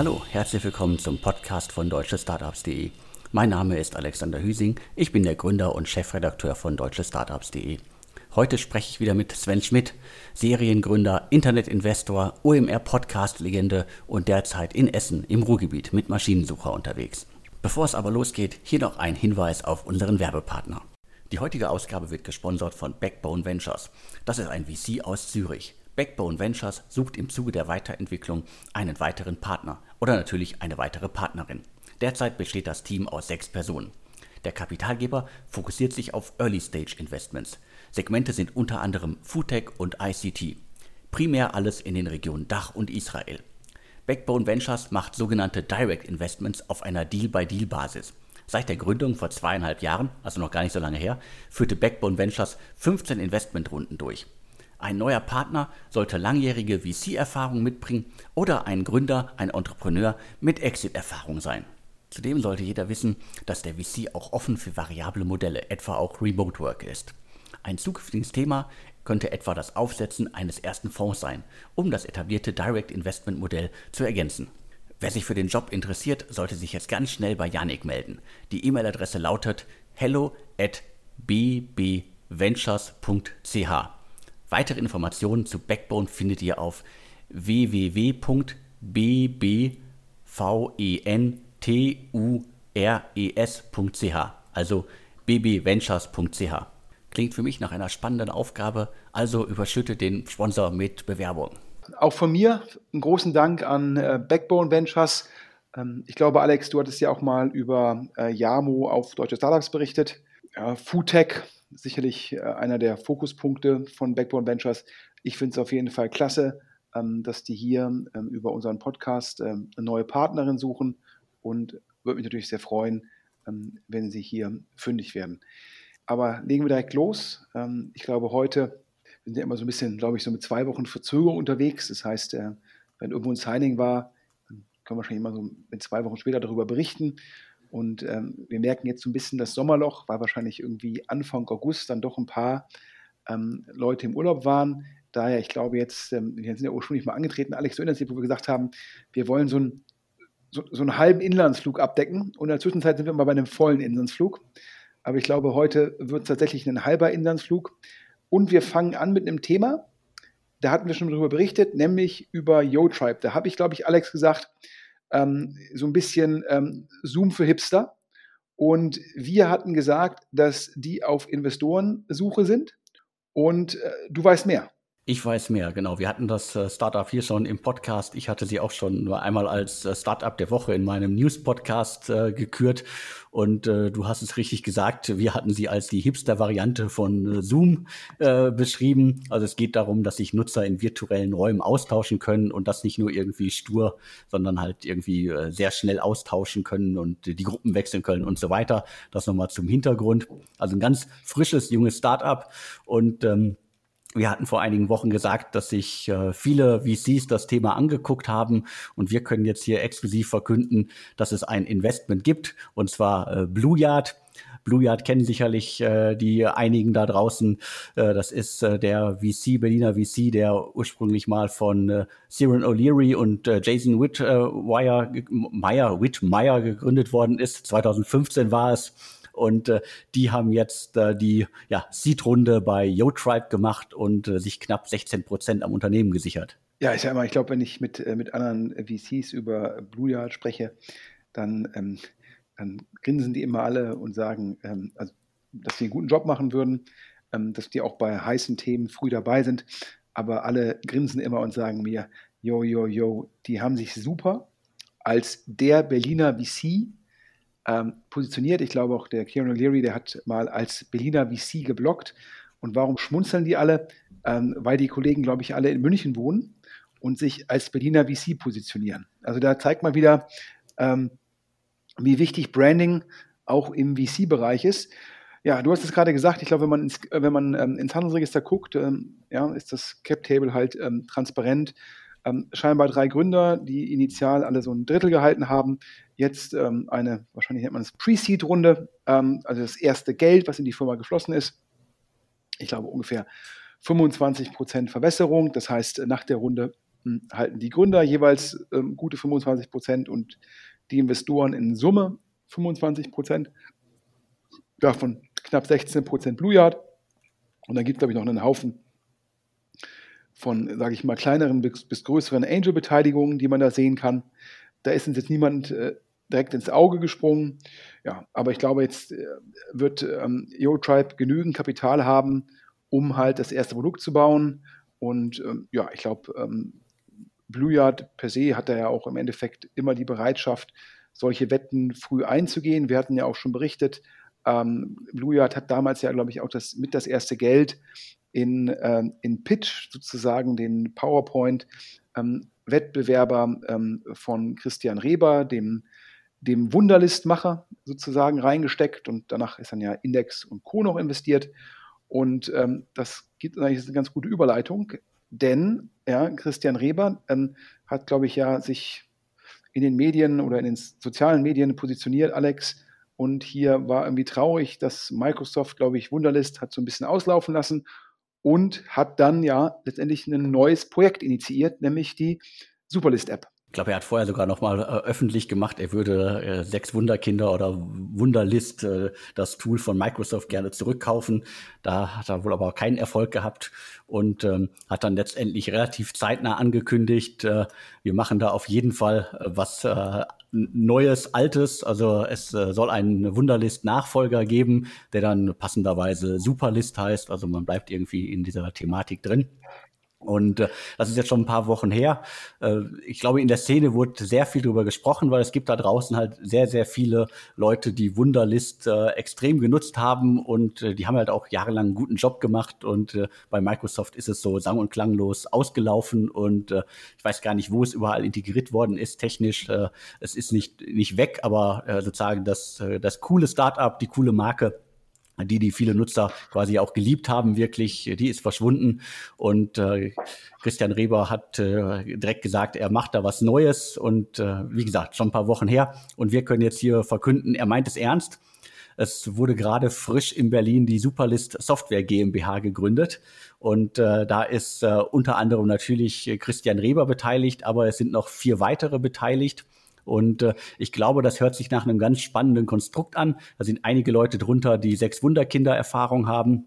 Hallo, herzlich willkommen zum Podcast von deutschestartups.de. Mein Name ist Alexander Hüsing, ich bin der Gründer und Chefredakteur von deutschestartups.de. Heute spreche ich wieder mit Sven Schmidt, Seriengründer, Internetinvestor, OMR-Podcast-Legende und derzeit in Essen im Ruhrgebiet mit Maschinensucher unterwegs. Bevor es aber losgeht, hier noch ein Hinweis auf unseren Werbepartner. Die heutige Ausgabe wird gesponsert von Backbone Ventures. Das ist ein VC aus Zürich. Backbone Ventures sucht im Zuge der Weiterentwicklung einen weiteren Partner oder natürlich eine weitere Partnerin. Derzeit besteht das Team aus sechs Personen. Der Kapitalgeber fokussiert sich auf Early-Stage-Investments. Segmente sind unter anderem Foodtech und ICT. Primär alles in den Regionen Dach und Israel. Backbone Ventures macht sogenannte Direct Investments auf einer Deal-by-Deal-Basis. Seit der Gründung vor zweieinhalb Jahren, also noch gar nicht so lange her, führte Backbone Ventures 15 Investmentrunden durch. Ein neuer Partner sollte langjährige VC-Erfahrung mitbringen oder ein Gründer, ein Entrepreneur mit Exit-Erfahrung sein. Zudem sollte jeder wissen, dass der VC auch offen für variable Modelle, etwa auch Remote Work ist. Ein zukünftiges Thema könnte etwa das Aufsetzen eines ersten Fonds sein, um das etablierte Direct Investment Modell zu ergänzen. Wer sich für den Job interessiert, sollte sich jetzt ganz schnell bei Yannick melden. Die E-Mail-Adresse lautet hello at bbventures.ch. Weitere Informationen zu Backbone findet ihr auf www.bbventures.ch, also bbventures.ch. Klingt für mich nach einer spannenden Aufgabe, also überschüttet den Sponsor mit Bewerbung. Auch von mir einen großen Dank an äh, Backbone Ventures. Ähm, ich glaube, Alex, du hattest ja auch mal über äh, Yamo auf deutsche Startups berichtet. Ja, Foodtech, sicherlich äh, einer der Fokuspunkte von Backbone Ventures. Ich finde es auf jeden Fall klasse, ähm, dass die hier ähm, über unseren Podcast ähm, eine neue Partnerin suchen und würde mich natürlich sehr freuen, wenn sie hier fündig werden. Aber legen wir direkt los. Ich glaube, heute wir sind ja immer so ein bisschen, glaube ich, so mit zwei Wochen Verzögerung unterwegs. Das heißt, äh, wenn irgendwo ein Signing war, dann können wir wahrscheinlich immer so mit zwei Wochen später darüber berichten. Und ähm, wir merken jetzt so ein bisschen das Sommerloch, weil wahrscheinlich irgendwie Anfang August dann doch ein paar ähm, Leute im Urlaub waren. Daher, ich glaube jetzt, ähm, wir sind ja ursprünglich mal angetreten, Alex, erinnerst dich, wo wir gesagt haben, wir wollen so, ein, so, so einen halben Inlandsflug abdecken. Und in der Zwischenzeit sind wir mal bei einem vollen Inlandsflug. Aber ich glaube, heute wird es tatsächlich ein halber Inlandsflug. Und wir fangen an mit einem Thema, da hatten wir schon darüber berichtet, nämlich über YoTribe. Da habe ich, glaube ich, Alex gesagt, ähm, so ein bisschen ähm, Zoom für Hipster. Und wir hatten gesagt, dass die auf Investorensuche sind. Und äh, du weißt mehr. Ich weiß mehr, genau. Wir hatten das äh, Startup hier schon im Podcast. Ich hatte sie auch schon nur einmal als äh, Startup der Woche in meinem News-Podcast äh, gekürt. Und äh, du hast es richtig gesagt, wir hatten sie als die Hipster-Variante von äh, Zoom äh, beschrieben. Also es geht darum, dass sich Nutzer in virtuellen Räumen austauschen können und das nicht nur irgendwie stur, sondern halt irgendwie sehr schnell austauschen können und die Gruppen wechseln können und so weiter. Das nochmal zum Hintergrund. Also ein ganz frisches, junges Startup und ähm, wir hatten vor einigen Wochen gesagt, dass sich äh, viele VCs das Thema angeguckt haben und wir können jetzt hier exklusiv verkünden, dass es ein Investment gibt und zwar äh, Blue Yard. Blue Yard kennen sicherlich äh, die einigen da draußen. Äh, das ist äh, der VC, Berliner VC, der ursprünglich mal von äh, Cyril O'Leary und äh, Jason Whitwire, äh, Whitmire gegründet worden ist. 2015 war es und äh, die haben jetzt äh, die ja, Seed-Runde bei YoTribe gemacht und äh, sich knapp 16 Prozent am Unternehmen gesichert. Ja, ich sag mal, ich glaube, wenn ich mit, äh, mit anderen VCs über Blue Yard spreche, dann, ähm, dann grinsen die immer alle und sagen, ähm, also, dass sie einen guten Job machen würden, ähm, dass die auch bei heißen Themen früh dabei sind. Aber alle grinsen immer und sagen mir, yo, yo, yo, die haben sich super als der Berliner VC ähm, positioniert. Ich glaube auch der Kieran O'Leary, der hat mal als Berliner VC geblockt. Und warum schmunzeln die alle? Ähm, weil die Kollegen, glaube ich, alle in München wohnen und sich als Berliner VC positionieren. Also da zeigt man wieder, ähm, wie wichtig Branding auch im VC-Bereich ist. Ja, du hast es gerade gesagt, ich glaube, wenn man ins, wenn man, ähm, ins Handelsregister guckt, ähm, ja, ist das Cap-Table halt ähm, transparent. Ähm, scheinbar drei Gründer, die initial alle so ein Drittel gehalten haben. Jetzt ähm, eine, wahrscheinlich nennt man es Pre-Seed-Runde, ähm, also das erste Geld, was in die Firma geflossen ist. Ich glaube ungefähr 25 Prozent Verbesserung. Das heißt, nach der Runde hm, halten die Gründer jeweils ähm, gute 25 Prozent und die Investoren in Summe 25 Prozent. Davon knapp 16 Prozent Blue Yard. Und dann gibt es, glaube ich, noch einen Haufen von, sage ich mal, kleineren bis, bis größeren Angel-Beteiligungen, die man da sehen kann. Da ist uns jetzt niemand äh, direkt ins Auge gesprungen. Ja, aber ich glaube, jetzt äh, wird ähm, Eurotribe genügend Kapital haben, um halt das erste Produkt zu bauen. Und ähm, ja, ich glaube, ähm, Blue Yard per se hat da ja auch im Endeffekt immer die Bereitschaft, solche Wetten früh einzugehen. Wir hatten ja auch schon berichtet, ähm, Blue Yard hat damals ja, glaube ich, auch das, mit das erste Geld in, ähm, in Pitch, sozusagen den PowerPoint-Wettbewerber ähm, ähm, von Christian Reber, dem, dem Wunderlistmacher sozusagen reingesteckt und danach ist dann ja Index und Co. noch investiert. Und ähm, das gibt eigentlich eine ganz gute Überleitung, denn ja, Christian Reber ähm, hat, glaube ich, ja sich in den Medien oder in den sozialen Medien positioniert, Alex. Und hier war irgendwie traurig, dass Microsoft, glaube ich, Wunderlist hat so ein bisschen auslaufen lassen und hat dann ja letztendlich ein neues Projekt initiiert, nämlich die Superlist-App. Ich glaube, er hat vorher sogar noch mal äh, öffentlich gemacht, er würde äh, sechs Wunderkinder oder Wunderlist, äh, das Tool von Microsoft, gerne zurückkaufen. Da hat er wohl aber keinen Erfolg gehabt und ähm, hat dann letztendlich relativ zeitnah angekündigt, äh, wir machen da auf jeden Fall äh, was äh, Neues, Altes. Also es äh, soll einen Wunderlist-Nachfolger geben, der dann passenderweise Superlist heißt. Also man bleibt irgendwie in dieser Thematik drin. Und äh, das ist jetzt schon ein paar Wochen her. Äh, ich glaube, in der Szene wurde sehr viel darüber gesprochen, weil es gibt da draußen halt sehr, sehr viele Leute, die Wunderlist äh, extrem genutzt haben und äh, die haben halt auch jahrelang einen guten Job gemacht. Und äh, bei Microsoft ist es so sang- und klanglos ausgelaufen und äh, ich weiß gar nicht, wo es überall integriert worden ist, technisch. Äh, es ist nicht, nicht weg, aber äh, sozusagen das, äh, das coole Startup, die coole Marke die, die viele Nutzer quasi auch geliebt haben, wirklich, die ist verschwunden. Und äh, Christian Reber hat äh, direkt gesagt, er macht da was Neues. Und äh, wie gesagt, schon ein paar Wochen her. Und wir können jetzt hier verkünden, er meint es ernst. Es wurde gerade frisch in Berlin die Superlist Software GmbH gegründet. Und äh, da ist äh, unter anderem natürlich Christian Reber beteiligt, aber es sind noch vier weitere beteiligt. Und äh, ich glaube, das hört sich nach einem ganz spannenden Konstrukt an. Da sind einige Leute drunter, die sechs Wunderkinder-Erfahrung haben.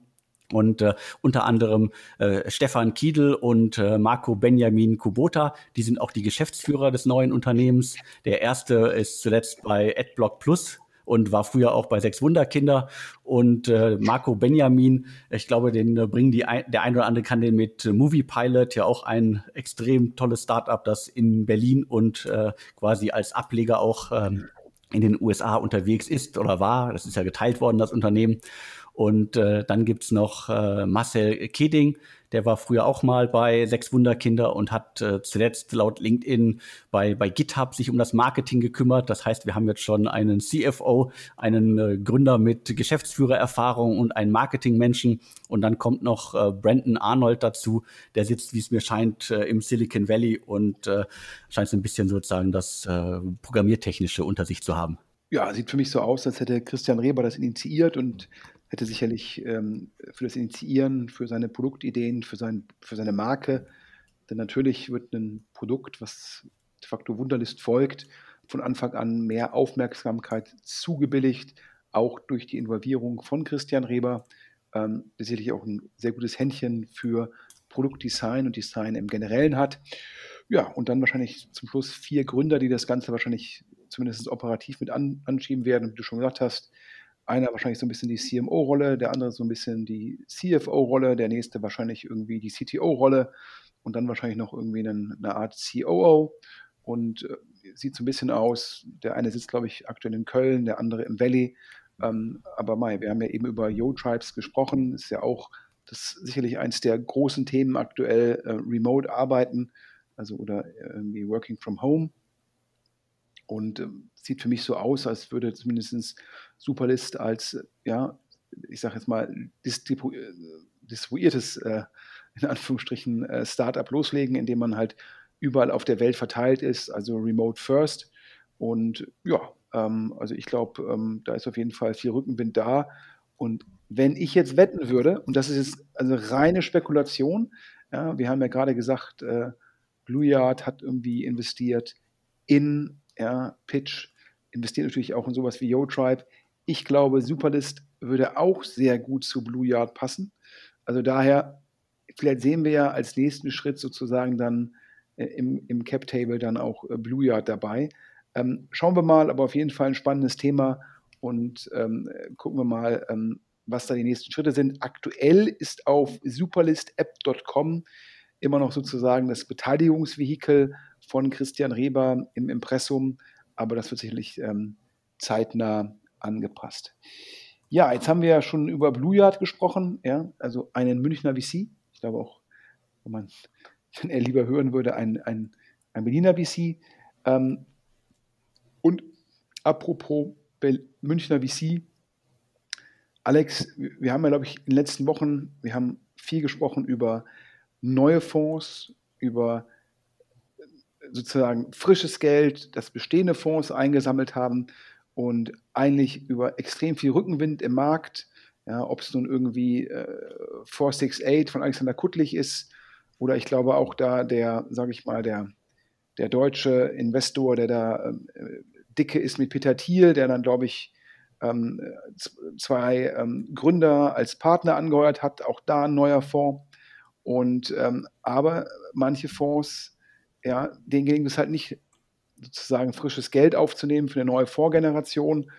Und äh, unter anderem äh, Stefan Kiedel und äh, Marco Benjamin Kubota, die sind auch die Geschäftsführer des neuen Unternehmens. Der erste ist zuletzt bei AdBlock Plus und war früher auch bei Sechs Wunderkinder. Und äh, Marco Benjamin, ich glaube, den äh, bringen die ein, der ein oder andere kann den mit Movie Pilot, ja auch ein extrem tolles Startup, das in Berlin und äh, quasi als Ableger auch ähm, in den USA unterwegs ist oder war. Das ist ja geteilt worden, das Unternehmen. Und äh, dann gibt's noch äh, Marcel Keding, der war früher auch mal bei Sechs Wunderkinder und hat äh, zuletzt laut LinkedIn bei, bei GitHub sich um das Marketing gekümmert. Das heißt, wir haben jetzt schon einen CFO, einen äh, Gründer mit Geschäftsführererfahrung und einen Marketingmenschen. Und dann kommt noch äh, Brandon Arnold dazu. Der sitzt, wie es mir scheint, äh, im Silicon Valley und äh, scheint so ein bisschen sozusagen das äh, Programmiertechnische unter sich zu haben. Ja, sieht für mich so aus, als hätte Christian Reber das initiiert und hätte sicherlich ähm, für das Initiieren, für seine Produktideen, für, sein, für seine Marke, denn natürlich wird ein Produkt, was de facto Wunderlist folgt, von Anfang an mehr Aufmerksamkeit zugebilligt, auch durch die Involvierung von Christian Reber, ähm, der sicherlich auch ein sehr gutes Händchen für Produktdesign und Design im Generellen hat. Ja, und dann wahrscheinlich zum Schluss vier Gründer, die das Ganze wahrscheinlich zumindest operativ mit an, anschieben werden, wie du schon gesagt hast, einer wahrscheinlich so ein bisschen die CMO-Rolle, der andere so ein bisschen die CFO-Rolle, der nächste wahrscheinlich irgendwie die CTO-Rolle und dann wahrscheinlich noch irgendwie eine, eine Art COO. Und äh, sieht so ein bisschen aus, der eine sitzt, glaube ich, aktuell in Köln, der andere im Valley. Ähm, aber Mai, wir haben ja eben über Yo-Tribes gesprochen, ist ja auch das sicherlich eins der großen Themen aktuell, äh, Remote-Arbeiten, also oder irgendwie Working from Home. Und äh, sieht für mich so aus, als würde zumindest Superlist als, ja, ich sage jetzt mal, distribu äh, distribuiertes, äh, in Anführungsstrichen, äh, Startup loslegen, indem man halt überall auf der Welt verteilt ist, also Remote First. Und ja, ähm, also ich glaube, ähm, da ist auf jeden Fall viel Rückenwind da. Und wenn ich jetzt wetten würde, und das ist jetzt also reine Spekulation, ja, wir haben ja gerade gesagt, äh, Blue Yard hat irgendwie investiert in ja, Pitch, investiert natürlich auch in sowas wie YoTribe. Ich glaube, Superlist würde auch sehr gut zu Blue Yard passen. Also daher, vielleicht sehen wir ja als nächsten Schritt sozusagen dann äh, im, im Cap-Table dann auch äh, Blue Yard dabei. Ähm, schauen wir mal, aber auf jeden Fall ein spannendes Thema und ähm, gucken wir mal, ähm, was da die nächsten Schritte sind. Aktuell ist auf superlistapp.com immer noch sozusagen das Beteiligungsvehikel von Christian Reber im Impressum, aber das wird sicherlich ähm, zeitnah angepasst. Ja, jetzt haben wir ja schon über Blue Yard gesprochen, ja, also einen Münchner VC. Ich glaube auch, wenn man wenn er lieber hören würde, ein, ein, ein Berliner VC. Ähm, und apropos Münchner VC, Alex, wir haben ja, glaube ich, in den letzten Wochen, wir haben viel gesprochen über neue Fonds, über sozusagen frisches Geld, das bestehende Fonds eingesammelt haben und eigentlich über extrem viel Rückenwind im Markt, ja, ob es nun irgendwie äh, 468 von Alexander Kuttlich ist oder ich glaube auch da der, sage ich mal, der, der deutsche Investor, der da äh, dicke ist mit Peter Thiel, der dann, glaube ich, ähm, zwei ähm, Gründer als Partner angeheuert hat, auch da ein neuer Fonds. Und ähm, aber manche Fonds, ja, denen gelingt es halt nicht, sozusagen frisches Geld aufzunehmen für eine neue Vorgeneration.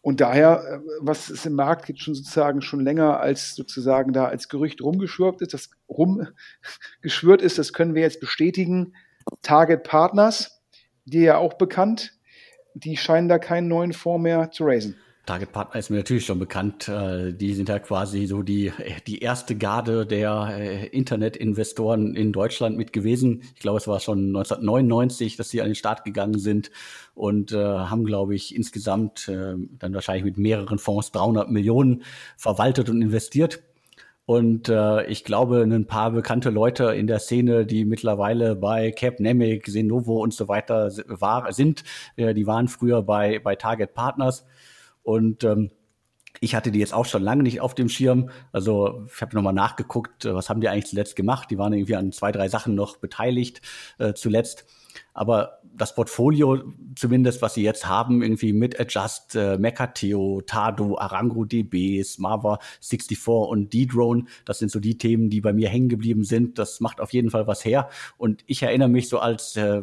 Und daher, äh, was es im Markt gibt, schon sozusagen schon länger als sozusagen da als Gerücht rumgeschwört ist, das rumgeschwört ist, das können wir jetzt bestätigen. Target Partners, dir ja auch bekannt, die scheinen da keinen neuen Fonds mehr zu raisen. Target Partner ist mir natürlich schon bekannt. Äh, die sind ja quasi so die, die erste Garde der äh, Internetinvestoren in Deutschland mit gewesen. Ich glaube, es war schon 1999, dass sie an den Start gegangen sind und äh, haben, glaube ich, insgesamt dann wahrscheinlich mit mehreren Fonds 300 Millionen verwaltet und investiert. Und äh, ich glaube, ein paar bekannte Leute in der Szene, die mittlerweile bei Cap Nemic, Senovo und so weiter war, sind, äh, die waren früher bei, bei Target Partners. Und ähm, ich hatte die jetzt auch schon lange nicht auf dem Schirm. Also ich habe nochmal nachgeguckt, äh, was haben die eigentlich zuletzt gemacht. Die waren irgendwie an zwei, drei Sachen noch beteiligt äh, zuletzt. Aber das Portfolio, zumindest was sie jetzt haben, irgendwie mit Adjust, äh, Mecateo, Tado, Arango DB, Smava 64 und D-Drone, das sind so die Themen, die bei mir hängen geblieben sind. Das macht auf jeden Fall was her. Und ich erinnere mich so als äh,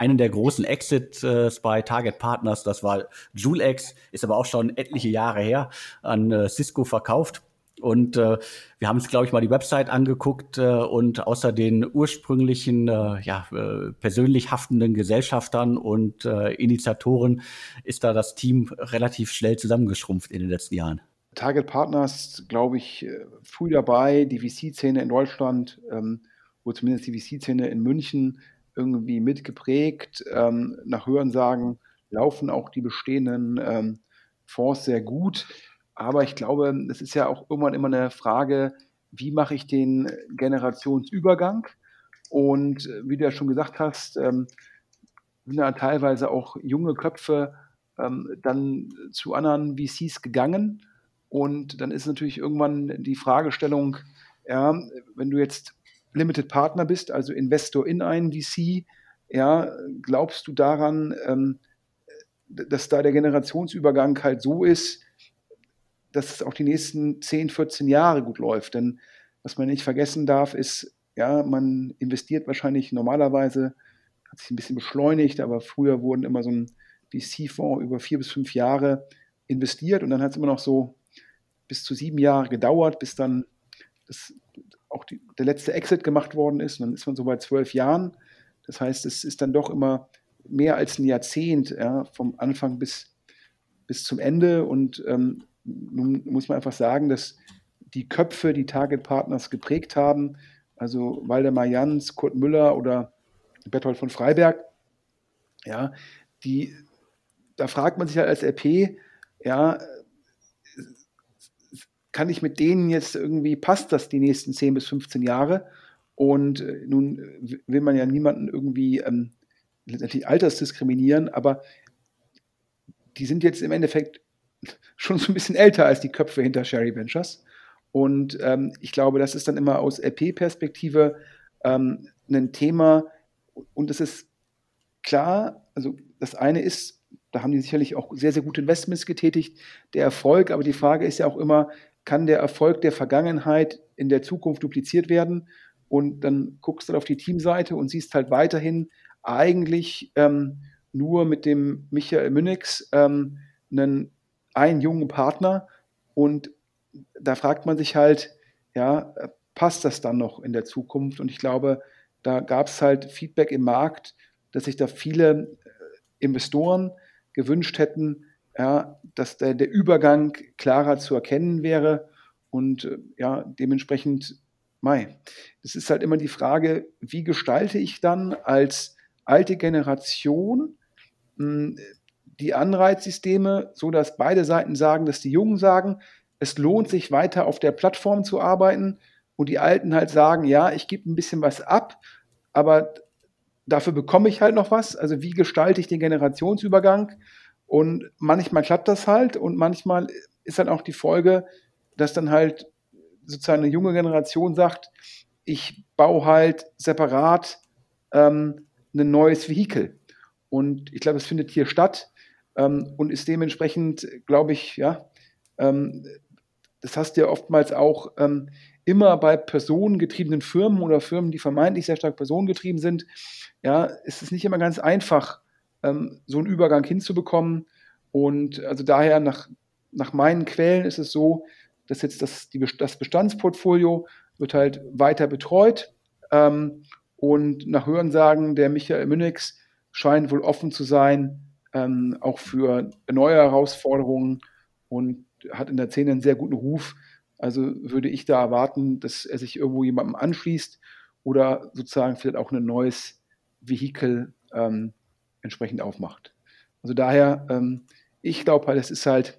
einen der großen Exits äh, bei Target Partners, das war JuleX, ist aber auch schon etliche Jahre her, an äh, Cisco verkauft. Und äh, wir haben uns, glaube ich, mal die Website angeguckt äh, und außer den ursprünglichen, äh, ja, äh, persönlich haftenden Gesellschaftern und äh, Initiatoren ist da das Team relativ schnell zusammengeschrumpft in den letzten Jahren. Target Partners, glaube ich, äh, früh dabei, die VC-Szene in Deutschland, ähm, wo zumindest die VC-Szene in München irgendwie mitgeprägt. Ähm, nach Hörensagen laufen auch die bestehenden ähm, Fonds sehr gut. Aber ich glaube, es ist ja auch irgendwann immer eine Frage, wie mache ich den Generationsübergang? Und äh, wie du ja schon gesagt hast, ähm, sind da teilweise auch junge Köpfe ähm, dann zu anderen VCs gegangen. Und dann ist natürlich irgendwann die Fragestellung, ja, wenn du jetzt Limited Partner bist, also Investor in einen VC, ja, glaubst du daran, ähm, dass da der Generationsübergang halt so ist, dass es auch die nächsten 10, 14 Jahre gut läuft? Denn was man nicht vergessen darf, ist, ja, man investiert wahrscheinlich normalerweise, hat sich ein bisschen beschleunigt, aber früher wurden immer so ein VC-Fonds über vier bis fünf Jahre investiert und dann hat es immer noch so bis zu sieben Jahre gedauert, bis dann das auch die, der letzte Exit gemacht worden ist. Und dann ist man so bei zwölf Jahren. Das heißt, es ist dann doch immer mehr als ein Jahrzehnt, ja, vom Anfang bis, bis zum Ende. Und ähm, nun muss man einfach sagen, dass die Köpfe, die Target Partners geprägt haben, also Waldemar Jans, Kurt Müller oder Berthold von Freiberg, ja, die, da fragt man sich halt als RP, ja, kann ich mit denen jetzt irgendwie, passt das die nächsten 10 bis 15 Jahre? Und äh, nun will man ja niemanden irgendwie ähm, letztendlich altersdiskriminieren, aber die sind jetzt im Endeffekt schon so ein bisschen älter als die Köpfe hinter Sherry Ventures. Und ähm, ich glaube, das ist dann immer aus LP-Perspektive ähm, ein Thema, und es ist klar, also das eine ist, da haben die sicherlich auch sehr, sehr gute Investments getätigt, der Erfolg, aber die Frage ist ja auch immer, kann der Erfolg der Vergangenheit in der Zukunft dupliziert werden? Und dann guckst du auf die Teamseite und siehst halt weiterhin eigentlich ähm, nur mit dem Michael Münix ähm, einen, einen jungen Partner. Und da fragt man sich halt, ja, passt das dann noch in der Zukunft? Und ich glaube, da gab es halt Feedback im Markt, dass sich da viele äh, Investoren gewünscht hätten, ja, dass der, der Übergang klarer zu erkennen wäre und äh, ja, dementsprechend, mei, das ist halt immer die Frage, wie gestalte ich dann als alte Generation mh, hm, die Anreizsysteme, so dass beide Seiten sagen, dass die Jungen sagen, es lohnt sich weiter auf der Plattform zu arbeiten und die Alten halt sagen, ja, ich gebe ein bisschen was ab, aber dafür bekomme ich halt noch was. Also wie gestalte ich den Generationsübergang? Und manchmal klappt das halt und manchmal ist dann auch die Folge, dass dann halt sozusagen eine junge Generation sagt, ich baue halt separat ähm, ein neues Vehikel. Und ich glaube, es findet hier statt ähm, und ist dementsprechend, glaube ich, ja, ähm, das hast du ja oftmals auch ähm, immer bei personengetriebenen Firmen oder Firmen, die vermeintlich sehr stark personengetrieben sind, ja, ist es nicht immer ganz einfach, ähm, so einen Übergang hinzubekommen. Und also daher nach, nach meinen Quellen ist es so, dass jetzt das, die, das Bestandsportfolio wird halt weiter betreut. Ähm, und nach Hörensagen der Michael Münix scheint wohl offen zu sein, ähm, auch für neue Herausforderungen und hat in der Szene einen sehr guten Ruf. Also würde ich da erwarten, dass er sich irgendwo jemandem anschließt oder sozusagen vielleicht auch ein neues Vehikel ähm, entsprechend aufmacht. Also daher, ähm, ich glaube halt, es ist halt,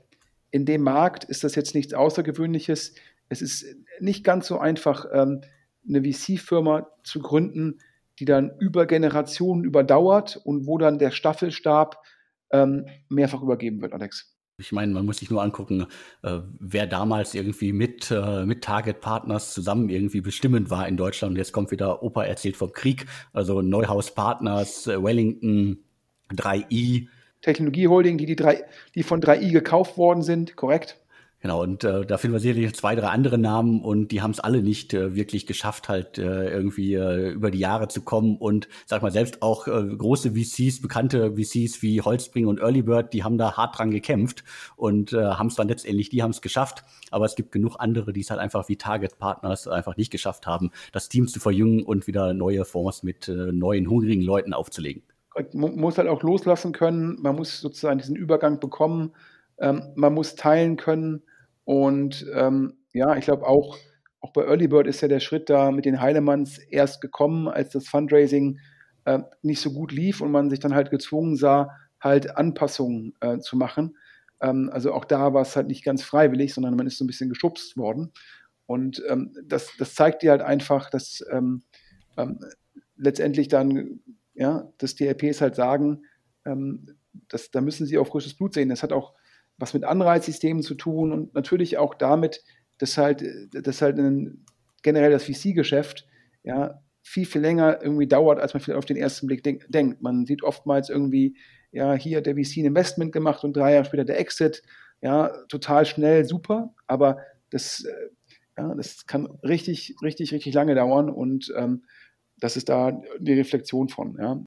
in dem Markt ist das jetzt nichts Außergewöhnliches. Es ist nicht ganz so einfach, ähm, eine VC-Firma zu gründen, die dann über Generationen überdauert und wo dann der Staffelstab ähm, mehrfach übergeben wird, Alex. Ich meine, man muss sich nur angucken, äh, wer damals irgendwie mit, äh, mit Target Partners zusammen irgendwie bestimmend war in Deutschland. Und jetzt kommt wieder Opa erzählt vom Krieg, also Neuhaus Partners, äh, Wellington, 3i. Technologieholding, die, die, drei, die von 3i gekauft worden sind, korrekt? Genau, und äh, da finden wir sicherlich zwei, drei andere Namen und die haben es alle nicht äh, wirklich geschafft, halt äh, irgendwie äh, über die Jahre zu kommen. Und sag mal, selbst auch äh, große VCs, bekannte VCs wie Holzbring und Earlybird, die haben da hart dran gekämpft und äh, haben es dann letztendlich, die haben es geschafft. Aber es gibt genug andere, die es halt einfach wie Target Partners einfach nicht geschafft haben, das Team zu verjüngen und wieder neue Fonds mit äh, neuen, hungrigen Leuten aufzulegen. Man muss halt auch loslassen können, man muss sozusagen diesen Übergang bekommen, ähm, man muss teilen können und ähm, ja, ich glaube auch, auch bei Early Bird ist ja der Schritt da mit den Heilemanns erst gekommen, als das Fundraising äh, nicht so gut lief und man sich dann halt gezwungen sah, halt Anpassungen äh, zu machen. Ähm, also auch da war es halt nicht ganz freiwillig, sondern man ist so ein bisschen geschubst worden. Und ähm, das, das zeigt dir halt einfach, dass ähm, ähm letztendlich dann, ja, dass die LPs halt sagen, ähm, dass, da müssen sie auf frisches Blut sehen. Das hat auch was mit Anreizsystemen zu tun und natürlich auch damit, dass halt, dass halt ein, generell das VC-Geschäft ja, viel, viel länger irgendwie dauert, als man vielleicht auf den ersten Blick denk, denkt. Man sieht oftmals irgendwie, ja, hier hat der VC ein Investment gemacht und drei Jahre später der Exit. Ja, total schnell, super, aber das, äh, ja, das kann richtig, richtig, richtig lange dauern und ähm, das ist da die Reflexion von. Ja.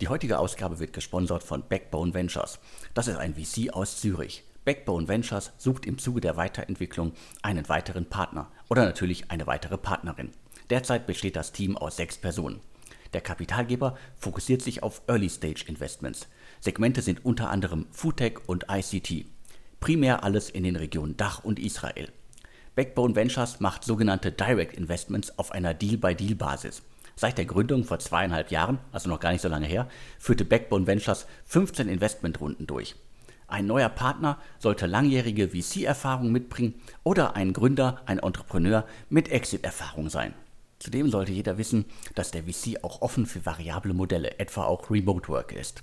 Die heutige Ausgabe wird gesponsert von Backbone Ventures. Das ist ein VC aus Zürich. Backbone Ventures sucht im Zuge der Weiterentwicklung einen weiteren Partner oder natürlich eine weitere Partnerin. Derzeit besteht das Team aus sechs Personen. Der Kapitalgeber fokussiert sich auf Early Stage Investments. Segmente sind unter anderem Foodtech und ICT. Primär alles in den Regionen Dach und Israel. Backbone Ventures macht sogenannte Direct Investments auf einer Deal-by-Deal-Basis. Seit der Gründung vor zweieinhalb Jahren, also noch gar nicht so lange her, führte Backbone Ventures 15 Investmentrunden durch. Ein neuer Partner sollte langjährige VC-Erfahrung mitbringen oder ein Gründer, ein Entrepreneur mit Exit-Erfahrung sein. Zudem sollte jeder wissen, dass der VC auch offen für variable Modelle, etwa auch Remote Work ist.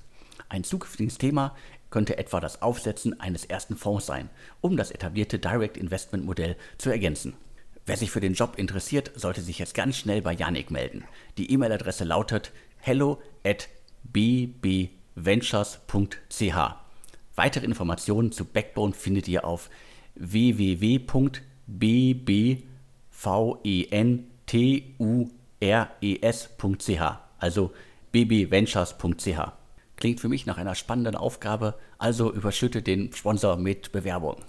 Ein zukünftiges Thema könnte etwa das Aufsetzen eines ersten Fonds sein, um das etablierte Direct Investment Modell zu ergänzen. Wer sich für den Job interessiert, sollte sich jetzt ganz schnell bei Yannick melden. Die E-Mail-Adresse lautet hello at bbventures.ch. Weitere Informationen zu Backbone findet ihr auf www.bbventures.ch, also bbventures.ch. Klingt für mich nach einer spannenden Aufgabe, also überschütte den Sponsor mit Bewerbung.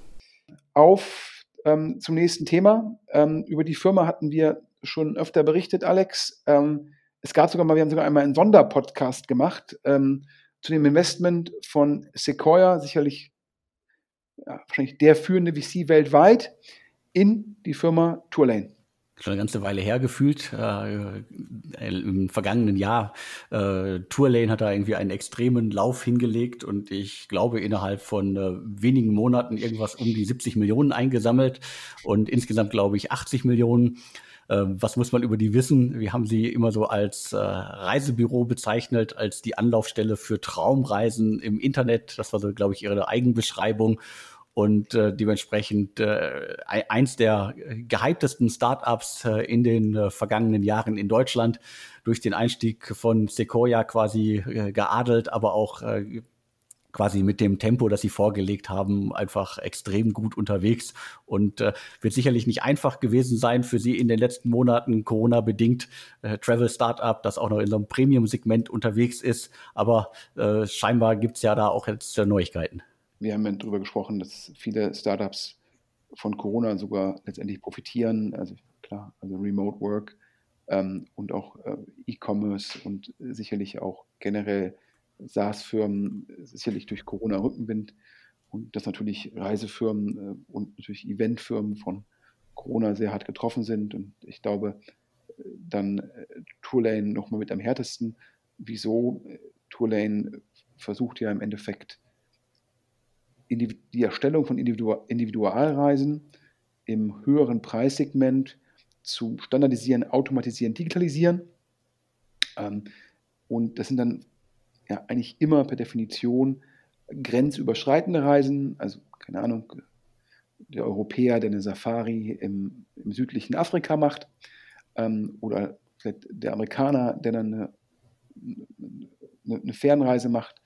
Auf ähm, zum nächsten Thema. Ähm, über die Firma hatten wir schon öfter berichtet, Alex. Ähm, es gab sogar mal, wir haben sogar einmal einen Sonderpodcast gemacht ähm, zu dem Investment von Sequoia, sicherlich ja, wahrscheinlich der führende VC weltweit, in die Firma Tourlane schon eine ganze Weile her gefühlt. Äh, Im vergangenen Jahr, äh, Tourlane hat da irgendwie einen extremen Lauf hingelegt und ich glaube innerhalb von äh, wenigen Monaten irgendwas um die 70 Millionen eingesammelt und insgesamt glaube ich 80 Millionen. Ähm, was muss man über die wissen? Wir haben sie immer so als äh, Reisebüro bezeichnet, als die Anlaufstelle für Traumreisen im Internet. Das war so, glaube ich, ihre Eigenbeschreibung und äh, dementsprechend äh, eins der gehyptesten Startups äh, in den äh, vergangenen Jahren in Deutschland. Durch den Einstieg von Sequoia quasi äh, geadelt, aber auch äh, quasi mit dem Tempo, das sie vorgelegt haben, einfach extrem gut unterwegs. Und äh, wird sicherlich nicht einfach gewesen sein für sie in den letzten Monaten, Corona-bedingt, äh, Travel Startup, das auch noch in so einem Premium-Segment unterwegs ist, aber äh, scheinbar gibt's ja da auch jetzt äh, Neuigkeiten. Wir haben ja darüber gesprochen, dass viele Startups von Corona sogar letztendlich profitieren, also klar, also Remote Work ähm, und auch äh, E-Commerce und sicherlich auch generell SaaS-Firmen sicherlich durch Corona Rückenwind und dass natürlich Reisefirmen äh, und natürlich Eventfirmen von Corona sehr hart getroffen sind. Und ich glaube, äh, dann äh, Tourlane nochmal mit am härtesten. Wieso? Tourlane versucht ja im Endeffekt die Erstellung von Individualreisen im höheren Preissegment zu standardisieren, automatisieren, digitalisieren. Ähm, und das sind dann ja eigentlich immer per Definition grenzüberschreitende Reisen, also keine Ahnung, der Europäer, der eine Safari im, im südlichen Afrika macht, ähm, oder der Amerikaner, der dann eine, eine, eine, Fernreise macht.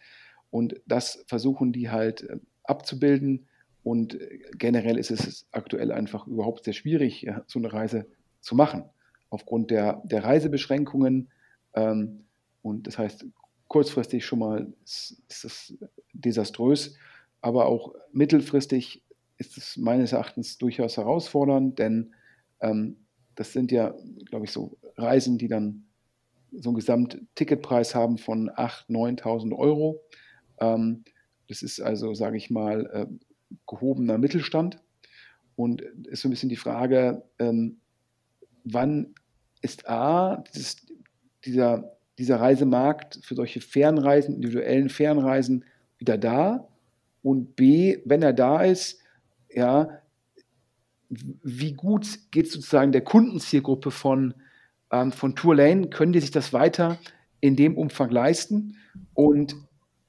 Und das versuchen die halt äh, abzubilden. Und generell ist es aktuell einfach überhaupt sehr schwierig, so eine Reise zu machen, aufgrund der, der Reisebeschränkungen. Ähm, und das heißt, kurzfristig schon mal ist, ist das desaströs, aber auch mittelfristig ist es meines Erachtens durchaus herausfordernd, denn ähm, das sind ja, glaube ich, so Reisen, die dann so einen Gesamtticketpreis haben von 8.000, 9.000 Euro. Ähm, das ist also, sage ich mal, äh, gehobener Mittelstand. Und ist so ein bisschen die Frage, ähm, wann ist A, dieses, dieser dieser Reisemarkt für solche Fernreisen, individuellen Fernreisen wieder da? Und B, wenn er da ist, ja, wie gut geht es sozusagen der Kundenzielgruppe von, ähm, von Tourlane? Können die sich das weiter in dem Umfang leisten? Und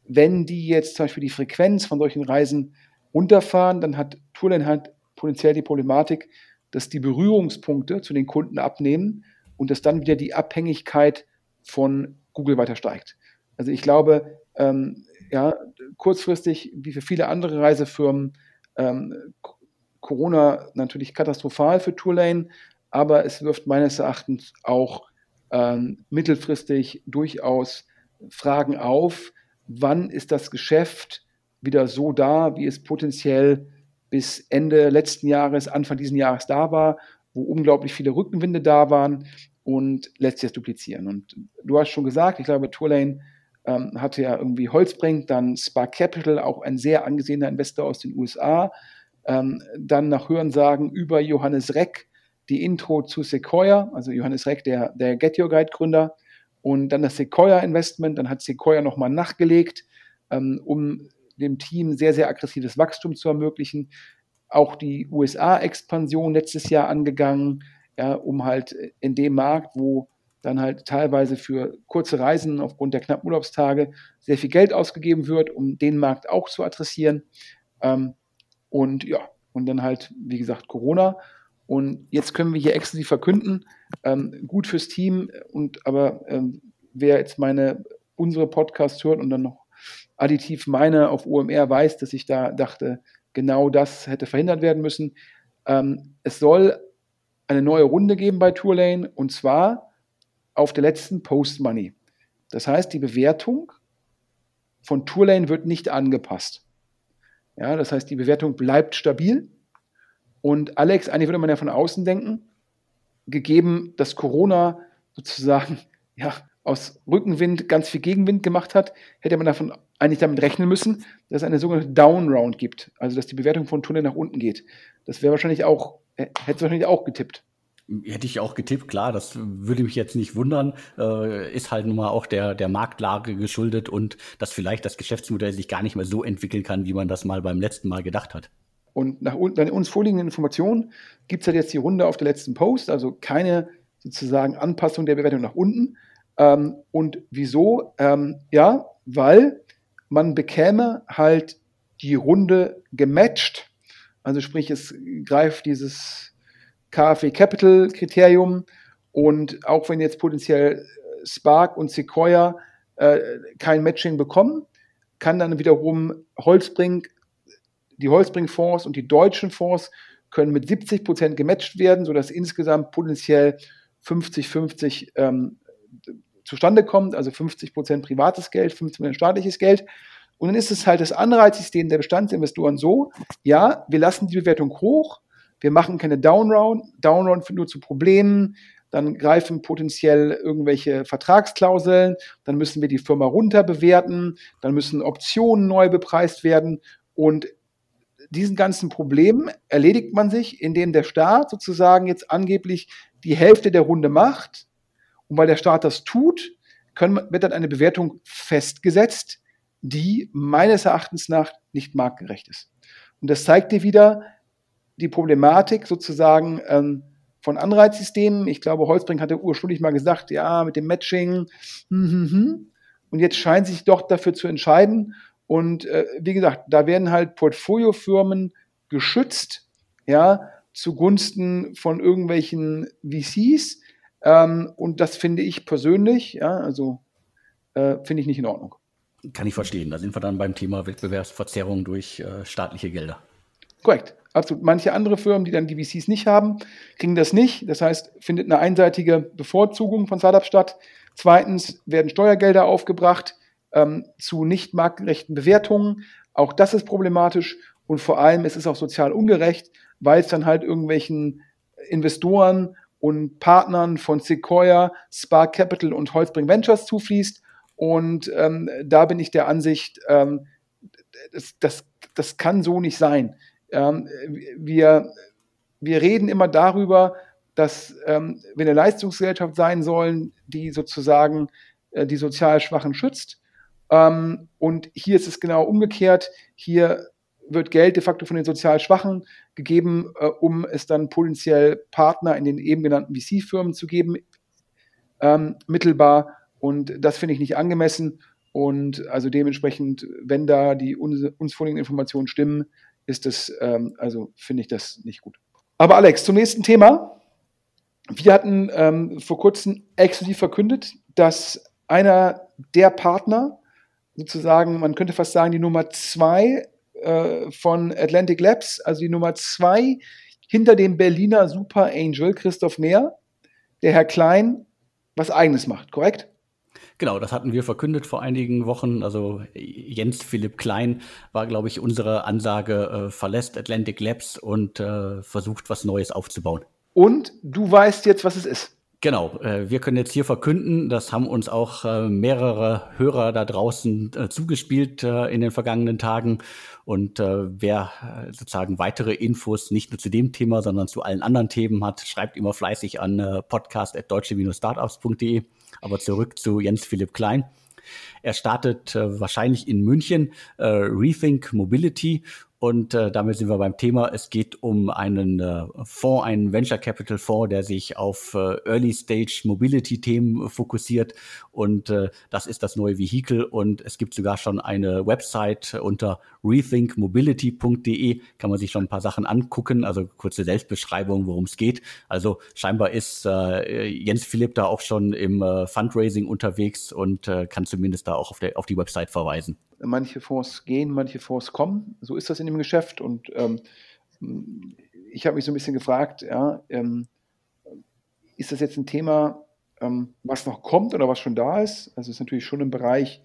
wenn die jetzt zum Beispiel die Frequenz von solchen Reisen runterfahren, dann hat Tourlane halt potenziell die Problematik, dass die Berührungspunkte zu den Kunden abnehmen und dass dann wieder die Abhängigkeit von Google weiter steigt. Also ich glaube, ähm, ja, kurzfristig, wie für viele andere Reisefirmen, ähm, Corona natürlich katastrophal für Tourlane, aber es wirft meines Erachtens auch ähm, mittelfristig durchaus Fragen auf, wann ist das Geschäft wieder so da, wie es potenziell bis Ende letzten Jahres, Anfang diesen Jahres da war, wo unglaublich viele Rückenwinde da waren und lässt sich das duplizieren. Und du hast schon gesagt, ich glaube, Tourlane ähm, hatte ja irgendwie Holzbrink, dann Spark Capital, auch ein sehr angesehener Investor aus den USA, ähm, dann nach Hörensagen über Johannes Reck die Intro zu Sequoia, also Johannes Reck, der, der Get Your Guide Gründer, und dann das Sequoia Investment, dann hat Sequoia nochmal nachgelegt, ähm, um dem Team sehr, sehr aggressives Wachstum zu ermöglichen. Auch die USA-Expansion letztes Jahr angegangen, ja, um halt in dem Markt, wo dann halt teilweise für kurze Reisen aufgrund der knappen Urlaubstage sehr viel Geld ausgegeben wird, um den Markt auch zu adressieren. Ähm, und ja, und dann halt, wie gesagt, Corona. Und jetzt können wir hier exklusiv verkünden, ähm, gut fürs Team und aber ähm, wer jetzt meine, unsere Podcasts hört und dann noch additiv meine auf OMR weiß, dass ich da dachte, genau das hätte verhindert werden müssen. Ähm, es soll eine neue Runde geben bei Tourlane und zwar auf der letzten Post Money. Das heißt, die Bewertung von Tourlane wird nicht angepasst. Ja, das heißt, die Bewertung bleibt stabil. Und Alex, eigentlich würde man ja von außen denken, gegeben, dass Corona sozusagen ja, aus Rückenwind ganz viel Gegenwind gemacht hat, hätte man davon eigentlich damit rechnen müssen, dass es eine sogenannte Down Round gibt, also dass die Bewertung von Tunnel nach unten geht. Das wäre wahrscheinlich auch, hätte wahrscheinlich auch getippt. Hätte ich auch getippt, klar, das würde mich jetzt nicht wundern. Äh, ist halt nun mal auch der, der Marktlage geschuldet und dass vielleicht das Geschäftsmodell sich gar nicht mehr so entwickeln kann, wie man das mal beim letzten Mal gedacht hat. Und nach uns vorliegenden Informationen gibt es halt jetzt die Runde auf der letzten Post, also keine sozusagen Anpassung der Bewertung nach unten. Ähm, und wieso? Ähm, ja, weil man bekäme halt die Runde gematcht. Also sprich, es greift dieses KfW Capital Kriterium und auch wenn jetzt potenziell Spark und Sequoia äh, kein Matching bekommen, kann dann wiederum Holzbrink, die Holzbrink-Fonds und die deutschen Fonds können mit 70 Prozent gematcht werden, sodass insgesamt potenziell 50-50 ähm, zustande kommt, also 50 Prozent privates Geld, 50 Prozent staatliches Geld. Und dann ist es halt das Anreizsystem der Bestandsinvestoren so, ja, wir lassen die Bewertung hoch, wir machen keine Downround, Downround führt nur zu Problemen, dann greifen potenziell irgendwelche Vertragsklauseln, dann müssen wir die Firma runterbewerten, dann müssen Optionen neu bepreist werden und diesen ganzen Problemen erledigt man sich, indem der Staat sozusagen jetzt angeblich die Hälfte der Runde macht. Und weil der Staat das tut, können, wird dann eine Bewertung festgesetzt, die meines Erachtens nach nicht marktgerecht ist. Und das zeigt dir wieder, die Problematik sozusagen ähm, von Anreizsystemen. Ich glaube, Holzbrink hatte ursprünglich mal gesagt, ja, mit dem Matching. Hm, hm, hm. Und jetzt scheint sich doch dafür zu entscheiden. Und äh, wie gesagt, da werden halt Portfoliofirmen geschützt, ja, zugunsten von irgendwelchen VCs. Ähm, und das finde ich persönlich, ja, also äh, finde ich nicht in Ordnung. Kann ich verstehen. Da sind wir dann beim Thema Wettbewerbsverzerrung durch äh, staatliche Gelder. Korrekt. Absolut. Manche andere Firmen, die dann die VCs nicht haben, kriegen das nicht. Das heißt, findet eine einseitige Bevorzugung von Startups statt. Zweitens werden Steuergelder aufgebracht ähm, zu nicht marktgerechten Bewertungen. Auch das ist problematisch. Und vor allem ist es auch sozial ungerecht, weil es dann halt irgendwelchen Investoren und Partnern von Sequoia, Spark Capital und Holzbring Ventures zufließt. Und ähm, da bin ich der Ansicht, ähm, das, das, das kann so nicht sein. Ähm, wir, wir reden immer darüber, dass ähm, wir eine Leistungsgesellschaft sein sollen, die sozusagen äh, die sozial Schwachen schützt. Ähm, und hier ist es genau umgekehrt. Hier wird Geld de facto von den sozial Schwachen gegeben, äh, um es dann potenziell Partner in den eben genannten VC-Firmen zu geben, ähm, mittelbar. Und das finde ich nicht angemessen. Und also dementsprechend, wenn da die uns, uns vorliegenden Informationen stimmen, ist es, ähm, also finde ich das nicht gut. Aber Alex, zum nächsten Thema. Wir hatten ähm, vor kurzem exklusiv verkündet, dass einer der Partner, sozusagen, man könnte fast sagen, die Nummer zwei äh, von Atlantic Labs, also die Nummer zwei hinter dem Berliner Super Angel Christoph Mehr, der Herr Klein, was eigenes macht, korrekt? Genau, das hatten wir verkündet vor einigen Wochen. Also Jens Philipp Klein war, glaube ich, unsere Ansage, äh, verlässt Atlantic Labs und äh, versucht, was Neues aufzubauen. Und du weißt jetzt, was es ist. Genau, äh, wir können jetzt hier verkünden, das haben uns auch äh, mehrere Hörer da draußen äh, zugespielt in den vergangenen Tagen. Und wer sozusagen weitere Infos nicht nur zu dem Thema, sondern zu allen anderen Themen hat, schreibt immer fleißig an äh, podcast.deutsche-startups.de. Aber zurück zu Jens Philipp Klein. Er startet wahrscheinlich in München Rethink Mobility Und äh, damit sind wir beim Thema. Es geht um einen äh, Fonds, einen Venture Capital Fonds, der sich auf äh, Early Stage Mobility Themen fokussiert. Und äh, das ist das neue Vehikel. Und es gibt sogar schon eine Website unter rethinkmobility.de. Kann man sich schon ein paar Sachen angucken. Also kurze Selbstbeschreibung, worum es geht. Also scheinbar ist äh, Jens Philipp da auch schon im äh, Fundraising unterwegs und äh, kann zumindest da auch auf, der, auf die Website verweisen manche Fonds gehen, manche Fonds kommen. So ist das in dem Geschäft. Und ähm, ich habe mich so ein bisschen gefragt, ja, ähm, ist das jetzt ein Thema, ähm, was noch kommt oder was schon da ist? Also es ist natürlich schon ein Bereich,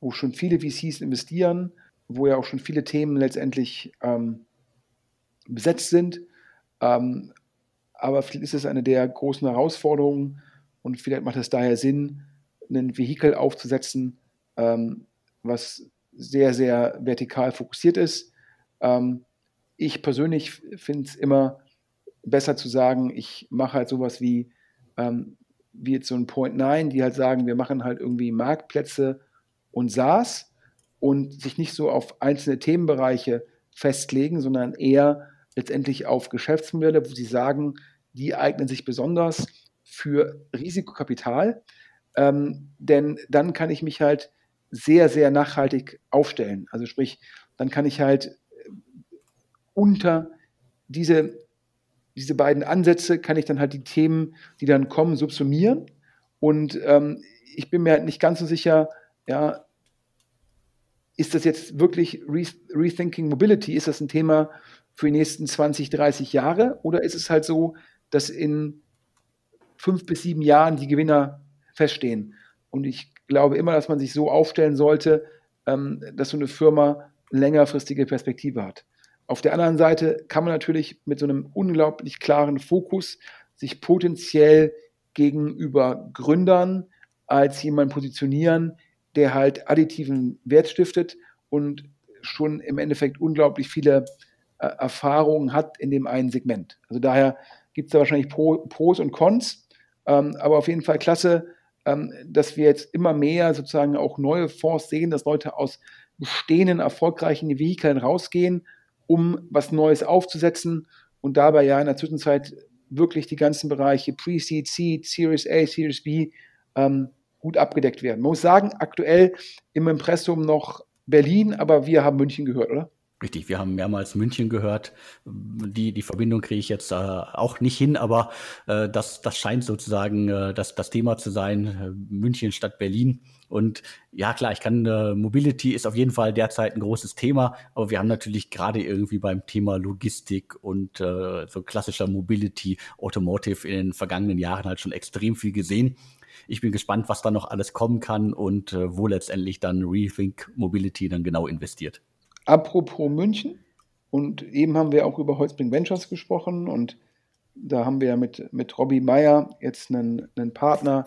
wo schon viele VCs investieren, wo ja auch schon viele Themen letztendlich ähm, besetzt sind. Ähm, aber vielleicht ist es eine der großen Herausforderungen und vielleicht macht es daher Sinn, ein Vehikel aufzusetzen, ähm, was sehr, sehr vertikal fokussiert ist. Ähm, ich persönlich finde es immer besser zu sagen, ich mache halt sowas wie, ähm, wie jetzt so ein Point 9, die halt sagen, wir machen halt irgendwie Marktplätze und SaaS und sich nicht so auf einzelne Themenbereiche festlegen, sondern eher letztendlich auf Geschäftsmodelle, wo sie sagen, die eignen sich besonders für Risikokapital. Ähm, denn dann kann ich mich halt sehr, sehr nachhaltig aufstellen. Also sprich, dann kann ich halt äh, unter diese, diese beiden Ansätze kann ich dann halt die Themen, die dann kommen, subsumieren. Und ähm, ich bin mir halt nicht ganz so sicher, ja, ist das jetzt wirklich Re Rethinking Mobility? Ist das ein Thema für die nächsten 20, 30 Jahre? Oder ist es halt so, dass in fünf bis sieben Jahren die Gewinner feststehen? Und ich glaube immer, dass man sich so aufstellen sollte, ähm, dass so eine Firma längerfristige Perspektive hat. Auf der anderen Seite kann man natürlich mit so einem unglaublich klaren Fokus sich potenziell gegenüber Gründern als jemand positionieren, der halt additiven Wert stiftet und schon im Endeffekt unglaublich viele äh, Erfahrungen hat in dem einen Segment. Also daher gibt es da wahrscheinlich Pro, Pros und Cons, ähm, aber auf jeden Fall klasse, dass wir jetzt immer mehr sozusagen auch neue Fonds sehen, dass Leute aus bestehenden erfolgreichen Vehikeln rausgehen, um was Neues aufzusetzen und dabei ja in der Zwischenzeit wirklich die ganzen Bereiche Pre-Seed, Seed, Series A, Series B ähm, gut abgedeckt werden. Man muss sagen, aktuell im Impressum noch Berlin, aber wir haben München gehört, oder? Richtig, wir haben mehrmals München gehört. Die, die Verbindung kriege ich jetzt äh, auch nicht hin, aber äh, das, das scheint sozusagen äh, das, das Thema zu sein, äh, München statt Berlin. Und ja, klar, ich kann, äh, Mobility ist auf jeden Fall derzeit ein großes Thema, aber wir haben natürlich gerade irgendwie beim Thema Logistik und äh, so klassischer Mobility, Automotive in den vergangenen Jahren halt schon extrem viel gesehen. Ich bin gespannt, was da noch alles kommen kann und äh, wo letztendlich dann Rethink Mobility dann genau investiert. Apropos München, und eben haben wir auch über Holzbring Ventures gesprochen und da haben wir mit, mit Robbie Meyer jetzt einen, einen Partner,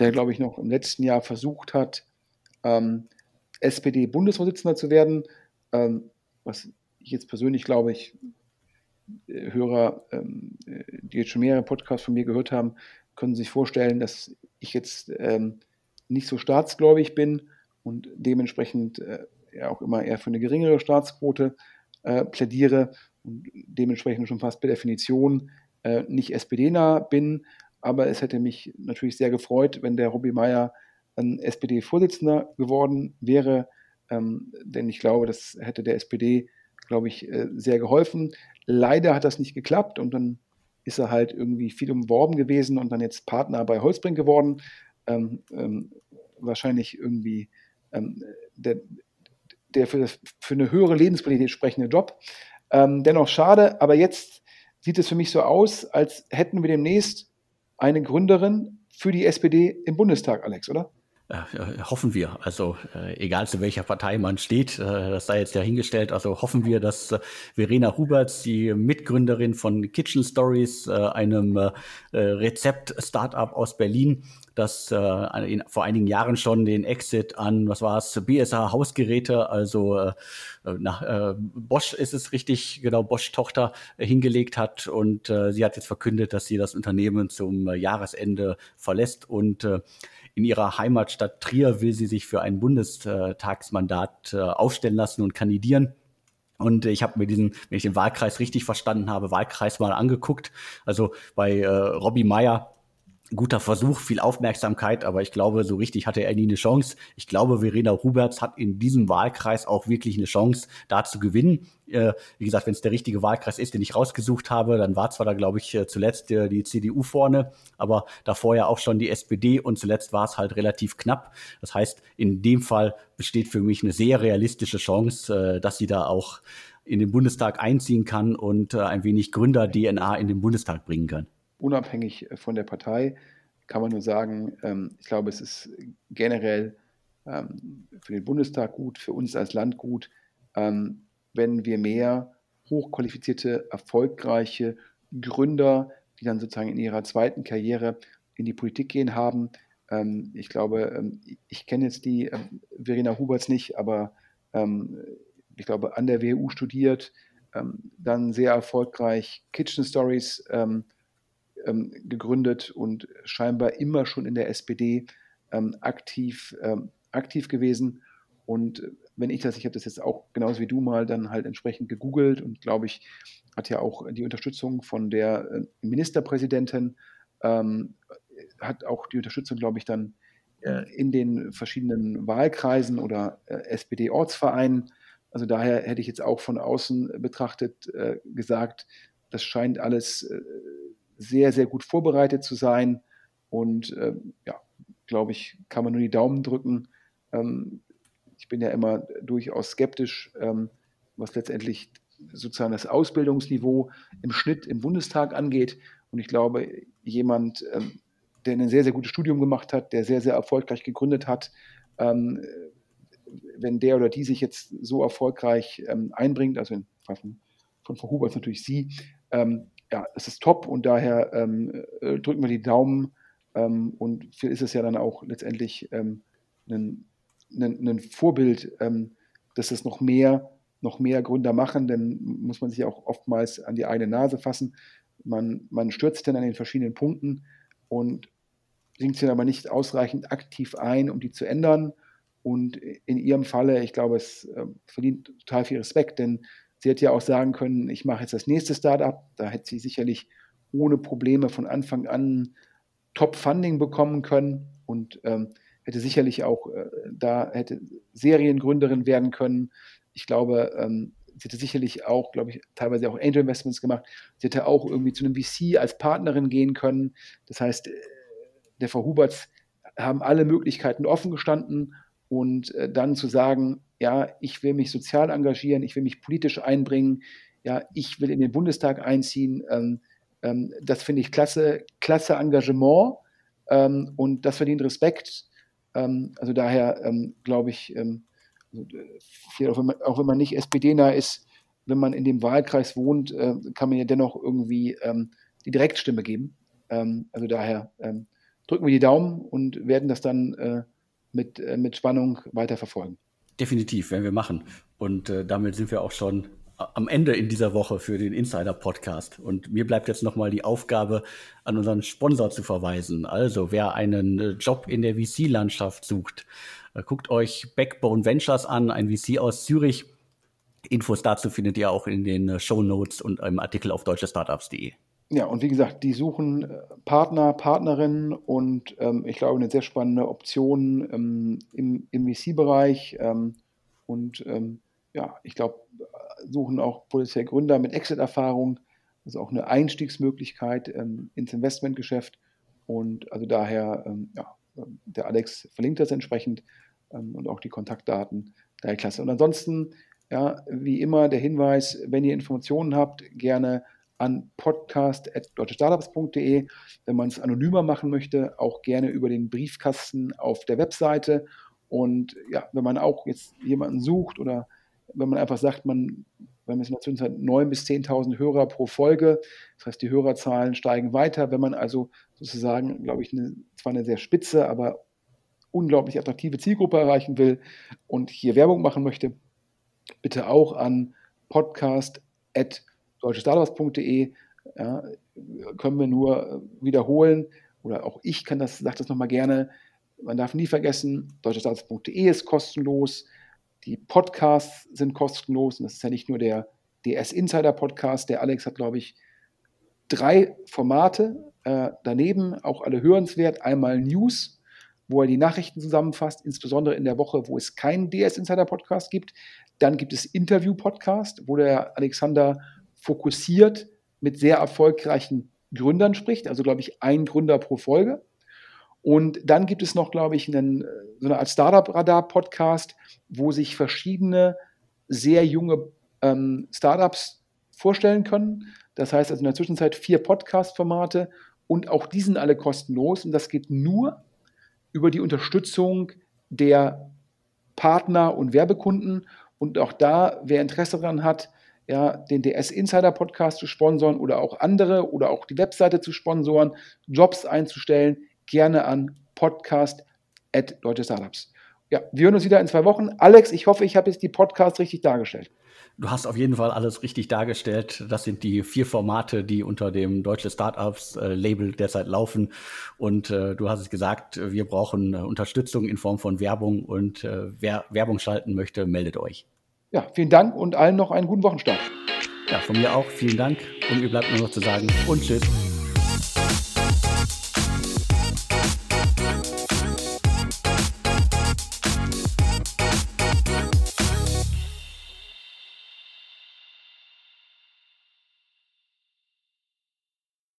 der, glaube ich, noch im letzten Jahr versucht hat, ähm, SPD-Bundesvorsitzender zu werden. Ähm, was ich jetzt persönlich glaube, ich äh, Hörer, ähm, die jetzt schon mehrere Podcasts von mir gehört haben, können sich vorstellen, dass ich jetzt ähm, nicht so staatsgläubig bin und dementsprechend äh, auch immer eher für eine geringere Staatsquote äh, plädiere und dementsprechend schon fast per Definition äh, nicht SPD-nah bin. Aber es hätte mich natürlich sehr gefreut, wenn der Robbie Meyer ein SPD-Vorsitzender geworden wäre, ähm, denn ich glaube, das hätte der SPD, glaube ich, äh, sehr geholfen. Leider hat das nicht geklappt und dann ist er halt irgendwie viel umworben gewesen und dann jetzt Partner bei Holzbrink geworden. Ähm, ähm, wahrscheinlich irgendwie ähm, der, der für, das, für eine höhere Lebensqualität sprechende Job. Ähm, dennoch schade, aber jetzt sieht es für mich so aus, als hätten wir demnächst eine Gründerin für die SPD im Bundestag, Alex, oder? Äh, hoffen wir. Also äh, egal zu welcher Partei man steht, äh, das sei jetzt ja hingestellt. Also hoffen wir, dass äh, Verena Huberts, die Mitgründerin von Kitchen Stories, äh, einem äh, Rezept-Startup aus Berlin, das in, vor einigen Jahren schon den Exit an, was war es, BSH Hausgeräte, also nach Bosch ist es richtig, genau Bosch-Tochter hingelegt hat und sie hat jetzt verkündet, dass sie das Unternehmen zum Jahresende verlässt und in ihrer Heimatstadt Trier will sie sich für ein Bundestagsmandat äh, aufstellen lassen und kandidieren. Und ich habe mir diesen, wenn ich den Wahlkreis richtig verstanden habe, Wahlkreis mal angeguckt. Also bei äh, Robbie Meyer guter Versuch, viel Aufmerksamkeit, aber ich glaube, so richtig hatte er nie eine Chance. Ich glaube, Verena Huberts hat in diesem Wahlkreis auch wirklich eine Chance, da zu gewinnen. Äh, wie gesagt, wenn es der richtige Wahlkreis ist, den ich rausgesucht habe, dann war zwar da, glaube ich, äh, zuletzt äh, die CDU vorne, aber davor ja auch schon die SPD und zuletzt war es halt relativ knapp. Das heißt, in dem Fall besteht für mich eine sehr realistische Chance, äh, dass sie da auch in den Bundestag einziehen kann und äh, ein wenig Gründer-DNA in den Bundestag bringen kann unabhängig von der Partei, kann man nur sagen, ähm, ich glaube, es ist generell ähm, für den Bundestag gut, für uns als Land gut, ähm, wenn wir mehr hochqualifizierte, erfolgreiche Gründer, die dann sozusagen in ihrer zweiten Karriere in die Politik gehen, haben. ich glaube, ich kenne jetzt die Verena Huberts nicht, aber ich glaube, an der WU studiert, dann sehr erfolgreich Kitchen Stories ähm, gegründet und scheinbar immer schon in der SPD ähm, aktiv, ähm, aktiv gewesen. Und wenn ich das, ich habe das jetzt auch genauso wie du mal dann halt entsprechend gegoogelt und glaube ich, hat ja auch die Unterstützung von der äh, Ministerpräsidentin, ähm, hat auch die Unterstützung, glaube ich, dann äh, in den verschiedenen Wahlkreisen oder äh, SPD-Ortsvereinen. Also daher hätte ich jetzt auch von außen betrachtet äh, gesagt, das scheint alles äh, sehr, sehr gut vorbereitet zu sein. Und äh, ja, glaube ich, kann man nur die Daumen drücken. Ähm, ich bin ja immer durchaus skeptisch, ähm, was letztendlich sozusagen das Ausbildungsniveau im Schnitt im Bundestag angeht. Und ich glaube, jemand, ähm, der ein sehr, sehr gutes Studium gemacht hat, der sehr, sehr erfolgreich gegründet hat, ähm, wenn der oder die sich jetzt so erfolgreich ähm, einbringt, also in, von, von Frau Huber ist natürlich sie, ähm, ja, es ist top und daher ähm, äh, drücken wir die Daumen ähm, und viel ist es ja dann auch letztendlich ähm, ein, ein, ein, Vorbild, ähm, dass es noch mehr, noch mehr Gründer machen, denn muss man sich auch oftmals an die eigene Nase fassen. Man, man stürzt dann an den verschiedenen Punkten und bringt sie aber nicht ausreichend aktiv ein, um die zu ändern. Und in ihrem Falle, ich glaube, es äh, verdient total viel Respekt, denn Sie hätte ja auch sagen können, ich mache jetzt das nächste Startup. Da hätte sie sicherlich ohne Probleme von Anfang an Top-Funding bekommen können und ähm, hätte sicherlich auch äh, da hätte Seriengründerin werden können. Ich glaube, ähm, sie hätte sicherlich auch, glaube ich, teilweise auch Angel Investments gemacht. Sie hätte auch irgendwie zu einem VC als Partnerin gehen können. Das heißt, äh, der Frau Huberts haben alle Möglichkeiten offen gestanden und äh, dann zu sagen, ja, ich will mich sozial engagieren, ich will mich politisch einbringen, ja, ich will in den Bundestag einziehen. Ähm, ähm, das finde ich klasse, klasse Engagement ähm, und das verdient Respekt. Ähm, also daher ähm, glaube ich, ähm, also, äh, auch, wenn man, auch wenn man nicht SPD-nah ist, wenn man in dem Wahlkreis wohnt, äh, kann man ja dennoch irgendwie die Direktstimme geben. also daher drücken wir die Daumen und werden das dann äh, mit, äh, mit Spannung weiter verfolgen. Definitiv, werden wir machen. Und äh, damit sind wir auch schon am Ende in dieser Woche für den Insider-Podcast. Und mir bleibt jetzt nochmal die Aufgabe, an unseren Sponsor zu verweisen. Also, wer einen äh, Job in der VC-Landschaft sucht, äh, guckt euch Backbone Ventures an, ein VC aus Zürich. Infos dazu findet ihr auch in den äh, Show Notes und im Artikel auf deutschestartups.de. Ja, und wie gesagt, die suchen Partner, Partnerinnen und ähm, ich glaube, eine sehr spannende Option ähm, im, im VC-Bereich. Ähm, und ähm, ja, ich glaube, suchen auch potenziell Gründer mit Exit-Erfahrung. Das ist auch eine Einstiegsmöglichkeit ähm, ins Investmentgeschäft. Und also daher, ähm, ja, der Alex verlinkt das entsprechend und auch die Kontaktdaten. Daher klasse. Und ansonsten, ja, wie immer der Hinweis, wenn ihr Informationen habt, gerne an podcast.deutschestartups.de. Wenn man es anonymer machen möchte, auch gerne über den Briefkasten auf der Webseite. Und ja, wenn man auch jetzt jemanden sucht oder wenn man einfach sagt, man, wir haben jetzt in der Zwischenzeit 9.000 bis 10.000 Hörer pro Folge, das heißt, die Hörerzahlen steigen weiter. Wenn man also sozusagen, glaube ich, eine, zwar eine sehr spitze, aber unglaublich attraktive Zielgruppe erreichen will und hier Werbung machen möchte, bitte auch an podcast@ deutschestartups.de ja, können wir nur wiederholen, oder auch ich kann das, sage das nochmal gerne, man darf nie vergessen, deutschestartups.de ist kostenlos. Die Podcasts sind kostenlos und das ist ja nicht nur der DS Insider Podcast. Der Alex hat, glaube ich, drei Formate äh, daneben, auch alle hörenswert. Einmal News, wo er die Nachrichten zusammenfasst, insbesondere in der Woche, wo es keinen DS Insider Podcast gibt. Dann gibt es Interview Podcast, wo der Alexander fokussiert mit sehr erfolgreichen Gründern spricht, also glaube ich ein Gründer pro Folge. Und dann gibt es noch, glaube ich, einen, so eine Art Startup-Radar-Podcast, wo sich verschiedene sehr junge ähm, Startups vorstellen können. Das heißt also in der Zwischenzeit vier Podcast-Formate und auch die sind alle kostenlos. Und das geht nur über die Unterstützung der Partner und Werbekunden. Und auch da, wer Interesse daran hat, ja, den DS Insider Podcast zu sponsern oder auch andere oder auch die Webseite zu sponsoren, Jobs einzustellen, gerne an podcast at Deutsche Startups. Ja, wir hören uns wieder in zwei Wochen. Alex, ich hoffe, ich habe jetzt die Podcasts richtig dargestellt. Du hast auf jeden Fall alles richtig dargestellt. Das sind die vier Formate, die unter dem Deutsche Startups-Label äh, derzeit laufen. Und äh, du hast es gesagt, wir brauchen äh, Unterstützung in Form von Werbung. Und äh, wer Werbung schalten möchte, meldet euch. Ja, vielen Dank und allen noch einen guten Wochenstart. Ja, von mir auch vielen Dank. Und mir bleibt nur noch zu sagen und tschüss.